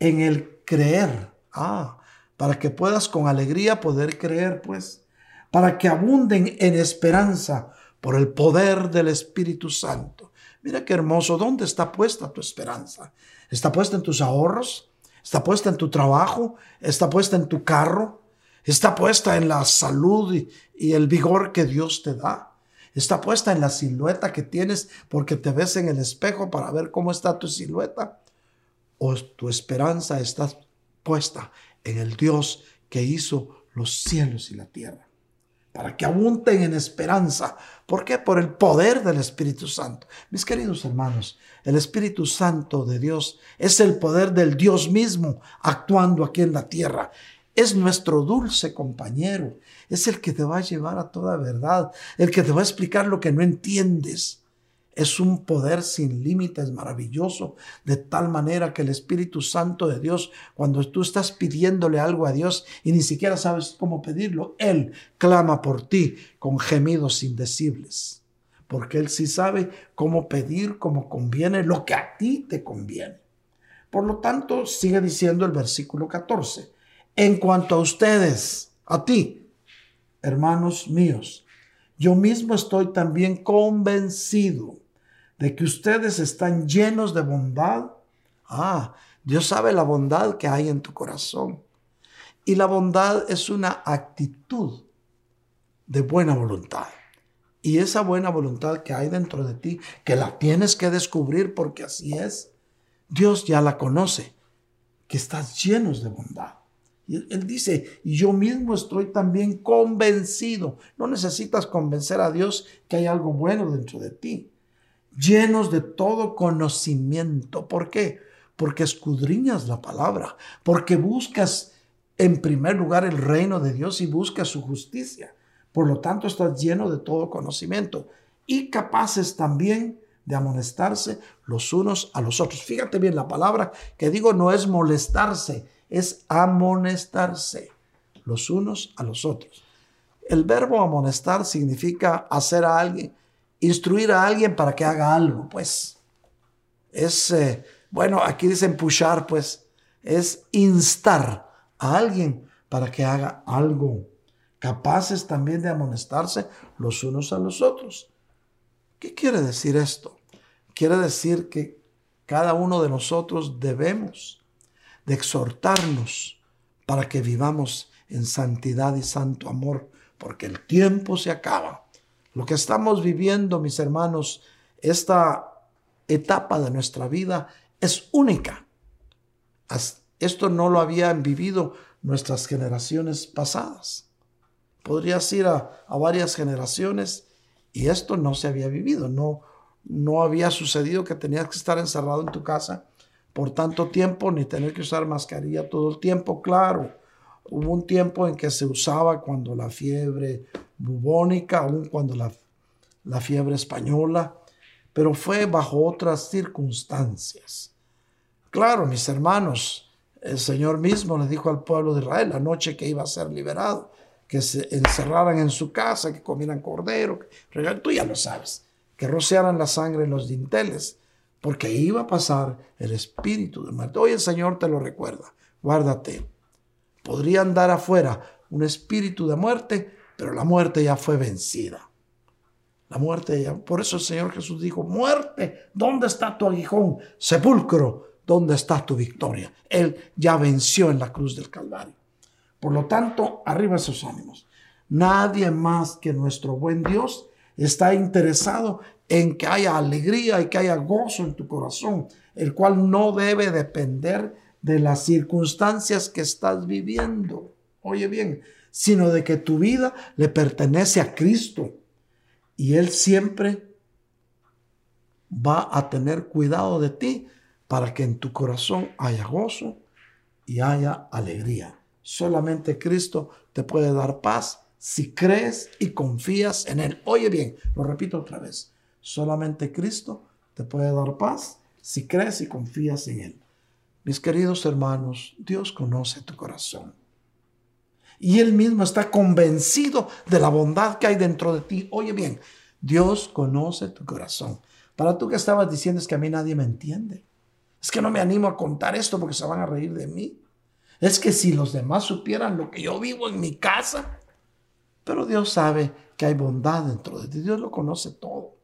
en el creer. Ah, para que puedas con alegría poder creer, pues, para que abunden en esperanza por el poder del Espíritu Santo. Mira qué hermoso, ¿dónde está puesta tu esperanza? ¿Está puesta en tus ahorros? ¿Está puesta en tu trabajo? ¿Está puesta en tu carro? ¿Está puesta en la salud y, y el vigor que Dios te da? ¿Está puesta en la silueta que tienes porque te ves en el espejo para ver cómo está tu silueta? ¿O tu esperanza está puesta en el Dios que hizo los cielos y la tierra, para que abunden en esperanza. ¿Por qué? Por el poder del Espíritu Santo. Mis queridos hermanos, el Espíritu Santo de Dios es el poder del Dios mismo actuando aquí en la tierra. Es nuestro dulce compañero, es el que te va a llevar a toda verdad, el que te va a explicar lo que no entiendes es un poder sin límites maravilloso, de tal manera que el Espíritu Santo de Dios, cuando tú estás pidiéndole algo a Dios y ni siquiera sabes cómo pedirlo, Él clama por ti con gemidos indecibles, porque Él sí sabe cómo pedir, cómo conviene, lo que a ti te conviene. Por lo tanto, sigue diciendo el versículo 14, en cuanto a ustedes, a ti, hermanos míos, yo mismo estoy también convencido de que ustedes están llenos de bondad. Ah, Dios sabe la bondad que hay en tu corazón. Y la bondad es una actitud de buena voluntad. Y esa buena voluntad que hay dentro de ti, que la tienes que descubrir porque así es, Dios ya la conoce, que estás llenos de bondad. Y él dice, y yo mismo estoy también convencido. No necesitas convencer a Dios que hay algo bueno dentro de ti. Llenos de todo conocimiento. ¿Por qué? Porque escudriñas la palabra, porque buscas en primer lugar el reino de Dios y buscas su justicia. Por lo tanto, estás lleno de todo conocimiento y capaces también de amonestarse los unos a los otros. Fíjate bien, la palabra que digo no es molestarse, es amonestarse los unos a los otros. El verbo amonestar significa hacer a alguien, instruir a alguien para que haga algo, pues. Es, eh, bueno, aquí dicen pushar, pues, es instar a alguien para que haga algo. Capaces también de amonestarse los unos a los otros. ¿Qué quiere decir esto? Quiere decir que cada uno de nosotros debemos de exhortarnos para que vivamos en santidad y santo amor, porque el tiempo se acaba. Lo que estamos viviendo, mis hermanos, esta etapa de nuestra vida es única. Esto no lo habían vivido nuestras generaciones pasadas. Podrías ir a, a varias generaciones y esto no se había vivido, no, no había sucedido que tenías que estar encerrado en tu casa por tanto tiempo ni tener que usar mascarilla todo el tiempo, claro. Hubo un tiempo en que se usaba cuando la fiebre bubónica, aún cuando la, la fiebre española, pero fue bajo otras circunstancias. Claro, mis hermanos, el Señor mismo le dijo al pueblo de Israel la noche que iba a ser liberado, que se encerraran en su casa, que comieran cordero, tú ya lo sabes, que rociaran la sangre en los dinteles porque iba a pasar el espíritu de muerte. Hoy el Señor te lo recuerda, guárdate. Podría andar afuera un espíritu de muerte, pero la muerte ya fue vencida. La muerte ya, por eso el Señor Jesús dijo, muerte, ¿dónde está tu aguijón? Sepulcro, ¿dónde está tu victoria? Él ya venció en la cruz del Calvario. Por lo tanto, arriba esos ánimos. Nadie más que nuestro buen Dios está interesado en que haya alegría y que haya gozo en tu corazón, el cual no debe depender de las circunstancias que estás viviendo. Oye bien, sino de que tu vida le pertenece a Cristo y Él siempre va a tener cuidado de ti para que en tu corazón haya gozo y haya alegría. Solamente Cristo te puede dar paz si crees y confías en Él. Oye bien, lo repito otra vez. Solamente Cristo te puede dar paz si crees y confías en Él. Mis queridos hermanos, Dios conoce tu corazón. Y Él mismo está convencido de la bondad que hay dentro de ti. Oye bien, Dios conoce tu corazón. Para tú que estabas diciendo es que a mí nadie me entiende. Es que no me animo a contar esto porque se van a reír de mí. Es que si los demás supieran lo que yo vivo en mi casa. Pero Dios sabe que hay bondad dentro de ti. Dios lo conoce todo.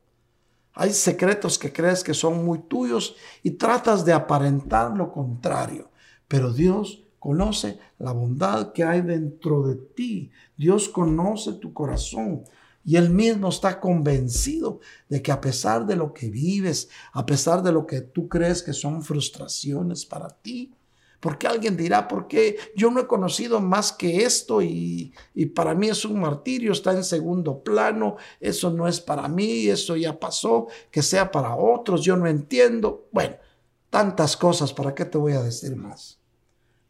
Hay secretos que crees que son muy tuyos y tratas de aparentar lo contrario. Pero Dios conoce la bondad que hay dentro de ti. Dios conoce tu corazón. Y Él mismo está convencido de que a pesar de lo que vives, a pesar de lo que tú crees que son frustraciones para ti, porque alguien dirá, ¿por qué yo no he conocido más que esto y, para mí es un martirio, está en segundo plano, eso no es para mí, eso ya pasó, que sea para otros, yo no entiendo. Bueno, tantas cosas, ¿para qué te voy a decir más?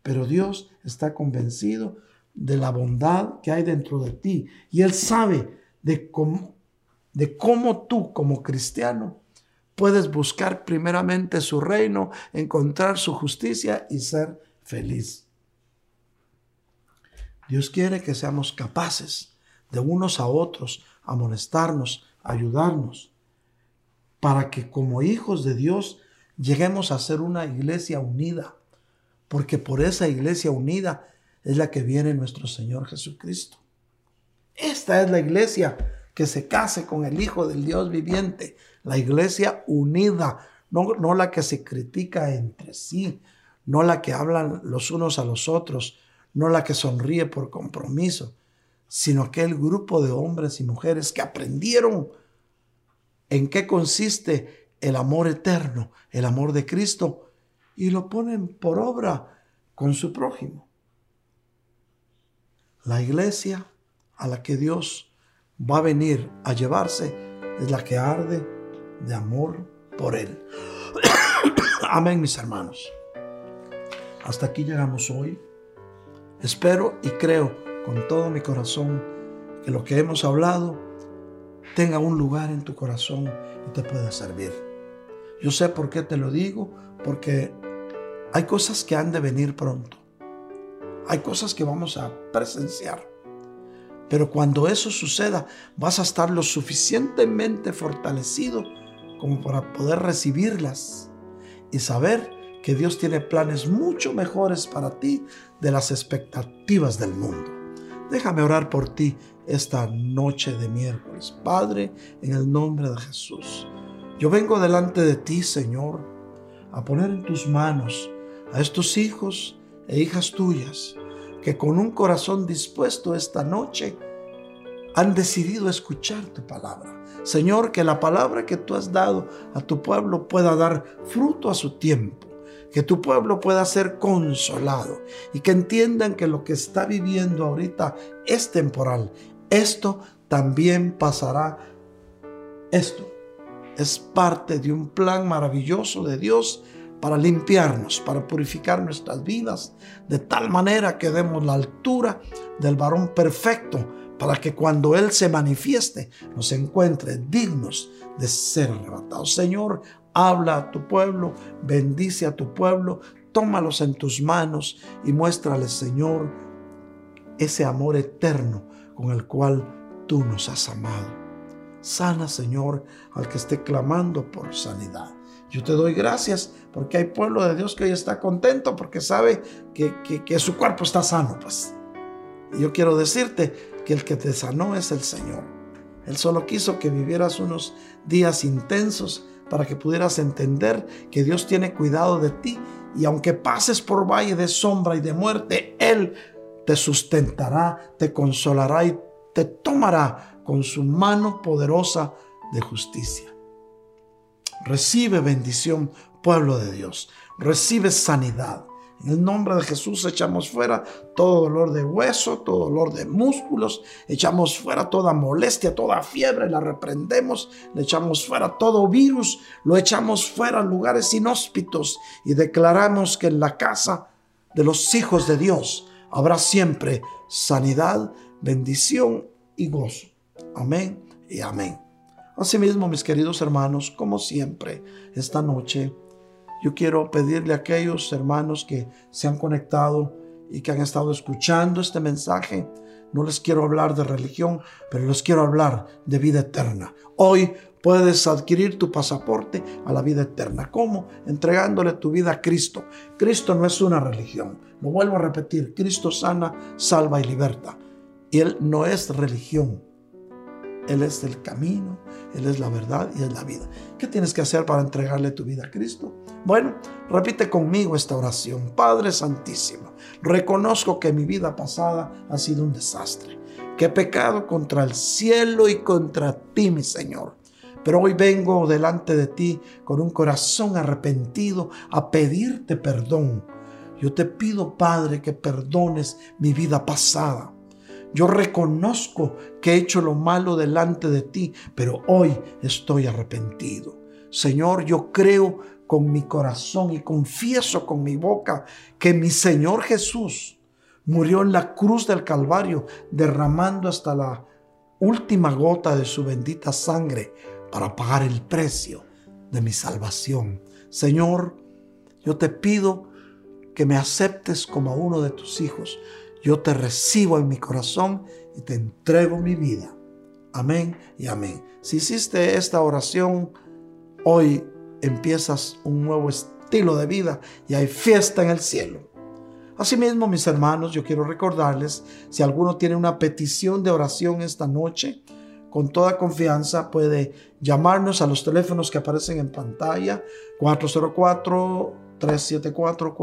Pero Dios está convencido de la bondad que hay dentro de ti y Él sabe de cómo, de cómo tú como cristiano puedes buscar primeramente su reino, encontrar su justicia y ser feliz. Dios quiere que seamos capaces de unos a otros amonestarnos, ayudarnos, para que como hijos de Dios lleguemos a ser una iglesia unida, porque por esa iglesia unida es la que viene nuestro Señor Jesucristo. Esta es la iglesia que se case con el Hijo del Dios viviente, la iglesia unida, no, no la que se critica entre sí, no la que hablan los unos a los otros, no la que sonríe por compromiso, sino aquel grupo de hombres y mujeres que aprendieron en qué consiste el amor eterno, el amor de Cristo, y lo ponen por obra con su prójimo. La iglesia a la que Dios va a venir a llevarse es la que arde de amor por Él. [COUGHS] Amén, mis hermanos. Hasta aquí llegamos hoy. Espero y creo con todo mi corazón que lo que hemos hablado tenga un lugar en tu corazón y te pueda servir. Yo sé por qué te lo digo, porque hay cosas que han de venir pronto. Hay cosas que vamos a presenciar. Pero cuando eso suceda, vas a estar lo suficientemente fortalecido como para poder recibirlas y saber que Dios tiene planes mucho mejores para ti de las expectativas del mundo. Déjame orar por ti esta noche de miércoles. Padre, en el nombre de Jesús, yo vengo delante de ti, Señor, a poner en tus manos a estos hijos e hijas tuyas que con un corazón dispuesto esta noche han decidido escuchar tu palabra. Señor, que la palabra que tú has dado a tu pueblo pueda dar fruto a su tiempo que tu pueblo pueda ser consolado y que entiendan que lo que está viviendo ahorita es temporal. Esto también pasará. Esto es parte de un plan maravilloso de Dios para limpiarnos, para purificar nuestras vidas, de tal manera que demos la altura del varón perfecto, para que cuando Él se manifieste nos encuentre dignos de ser arrebatados. Señor, habla a tu pueblo, bendice a tu pueblo, tómalos en tus manos y muéstrales, Señor, ese amor eterno con el cual tú nos has amado. Sana, Señor, al que esté clamando por sanidad. Yo te doy gracias porque hay pueblo de Dios que hoy está contento porque sabe que, su cuerpo está sano. Pues. Y yo quiero decirte que el que te sanó es el Señor. Él solo quiso que vivieras unos días intensos para que pudieras entender que Dios tiene cuidado de ti y aunque pases por valle de sombra y de muerte, Él te sustentará, te consolará y te tomará con su mano poderosa de justicia. Recibe bendición, pueblo de Dios. Recibe sanidad. En el nombre de Jesús echamos fuera todo dolor de hueso, todo dolor de músculos, echamos fuera toda molestia, toda fiebre, la reprendemos, le echamos fuera todo virus, lo echamos fuera a lugares inhóspitos y declaramos que en la casa de los hijos de Dios habrá siempre sanidad, bendición y gozo. Amén y amén. Asimismo, mis queridos hermanos, como siempre, esta noche yo quiero pedirle a aquellos hermanos que se han conectado y que han estado escuchando este mensaje, no les quiero hablar de religión, pero les quiero hablar de vida eterna. Hoy puedes adquirir tu pasaporte a la vida eterna. ¿Cómo? Entregándole tu vida a Cristo. Cristo no es una religión. Lo vuelvo a repetir. Cristo sana, salva y liberta. Y Él no es religión. Él es el camino, Él es la verdad y es la vida. ¿Qué tienes que hacer para entregarle tu vida a Cristo? Bueno, repite conmigo esta oración. Padre Santísimo, reconozco que mi vida pasada ha sido un desastre, que he pecado contra el cielo y contra ti, mi Señor. Pero hoy vengo delante de ti con un corazón arrepentido a pedirte perdón. Yo te pido, Padre, que perdones mi vida pasada yo reconozco que he hecho lo malo delante de ti, pero hoy estoy arrepentido. Señor, yo creo con mi corazón y confieso con mi boca que mi Señor Jesús murió en la cruz del Calvario, derramando hasta la última gota de su bendita sangre para pagar el precio de mi salvación. Señor, yo te pido que me aceptes como uno de tus hijos yo te recibo en mi corazón y te entrego mi vida. Amén y amén. Si hiciste esta oración, hoy empiezas un nuevo estilo de vida y hay fiesta en el cielo. Asimismo, mis hermanos, yo quiero recordarles, si alguno tiene una petición de oración esta noche, con toda confianza puede llamarnos a los teléfonos que aparecen en pantalla, 404 374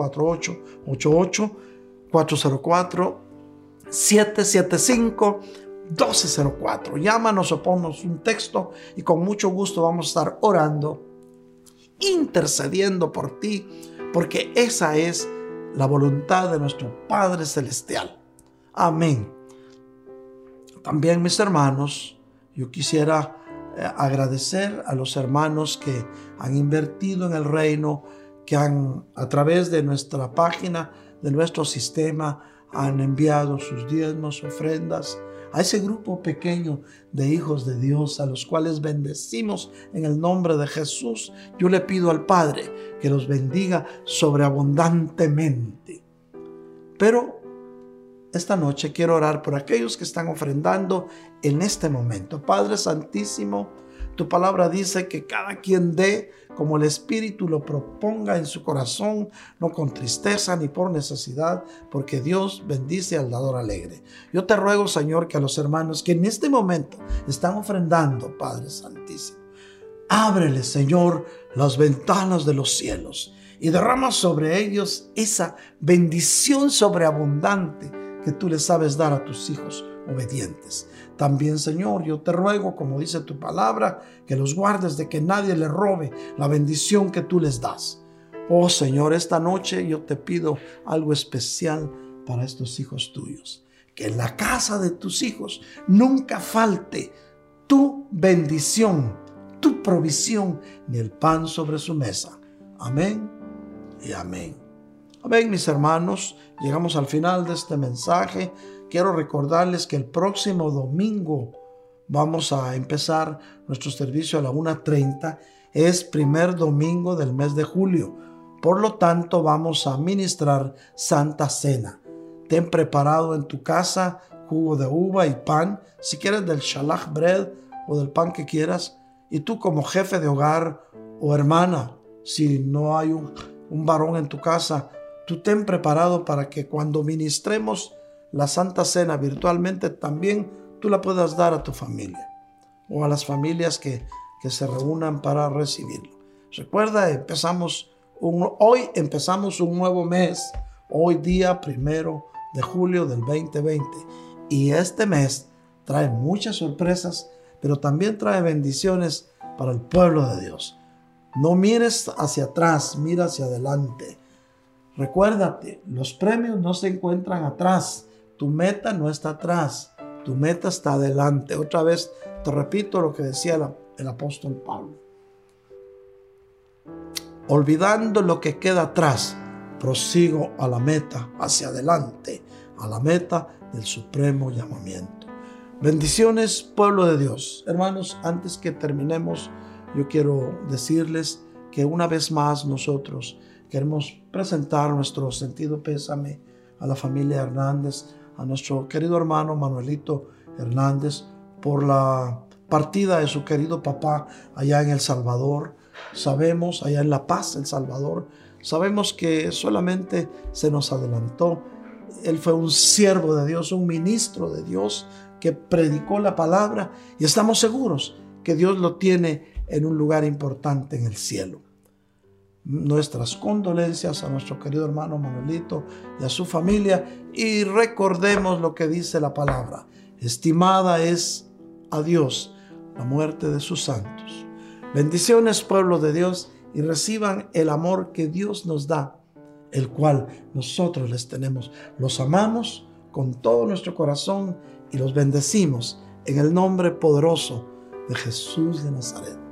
4888 404 775-1204. Llámanos o ponnos un texto y con mucho gusto vamos a estar orando, intercediendo por ti, porque esa es la voluntad de nuestro Padre Celestial. Amén. También mis hermanos, yo quisiera eh, agradecer a los hermanos que han invertido en el reino, que han a través de nuestra página, de nuestro sistema, han enviado sus diezmos, ofrendas, a ese grupo pequeño de hijos de Dios a los cuales bendecimos en el nombre de Jesús. Yo le pido al Padre que los bendiga sobreabundantemente. Pero esta noche quiero orar por aquellos que están ofrendando en este momento. Padre Santísimo, tu palabra dice que cada quien dé como el Espíritu lo proponga en su corazón, no con tristeza ni por necesidad, porque Dios bendice al dador alegre. Yo te ruego, Señor, que a los hermanos que en este momento están ofrendando, Padre Santísimo, ábrele, Señor, las ventanas de los cielos y derrama sobre ellos esa bendición sobreabundante que tú le sabes dar a tus hijos obedientes. También, Señor, yo te ruego, como dice tu palabra, que los guardes de que nadie le robe la bendición que tú les das. Oh Señor, esta noche yo te pido algo especial para estos hijos tuyos. Que en la casa de tus hijos nunca falte tu bendición, tu provisión, ni el pan sobre su mesa. Amén y amén. Amén, mis hermanos. Llegamos al final de este mensaje quiero recordarles que el próximo domingo vamos a empezar nuestro servicio a la 1.30. Es primer domingo del mes de julio. Por lo tanto, vamos a ministrar Santa Cena. Ten preparado en tu casa jugo de uva y pan, si quieres del shalach bread o del pan que quieras. Y tú como jefe de hogar o hermana, si no hay un, un varón en tu casa, tú ten preparado para que cuando ministremos la Santa Cena virtualmente también tú la puedas dar a tu familia o a las familias que, se reúnan para recibirlo. Recuerda, empezamos hoy empezamos un nuevo mes, hoy día primero de julio del 2020 y este mes trae muchas sorpresas, pero también trae bendiciones para el pueblo de Dios. No mires hacia atrás, mira hacia adelante. Recuérdate, los premios no se encuentran atrás, tu meta no está atrás, tu meta está adelante. Otra vez te repito lo que decía el, apóstol Pablo. Olvidando lo que queda atrás, prosigo a la meta, hacia adelante, a la meta del supremo llamamiento. Bendiciones, pueblo de Dios. Hermanos, antes que terminemos, yo quiero decirles que una vez más nosotros queremos presentar nuestro sentido pésame a la familia Hernández, a nuestro querido hermano Manuelito Hernández por la partida de su querido papá allá en El Salvador. Sabemos, allá en La Paz, El Salvador, sabemos que solamente se nos adelantó. Él fue un siervo de Dios, un ministro de Dios que predicó la palabra y estamos seguros que Dios lo tiene en un lugar importante en el cielo nuestras condolencias a nuestro querido hermano Manuelito y a su familia y recordemos lo que dice la palabra. Estimada es a Dios la muerte de sus santos. Bendiciones pueblo de Dios y reciban el amor que Dios nos da, el cual nosotros les tenemos. Los amamos con todo nuestro corazón y los bendecimos en el nombre poderoso de Jesús de Nazaret.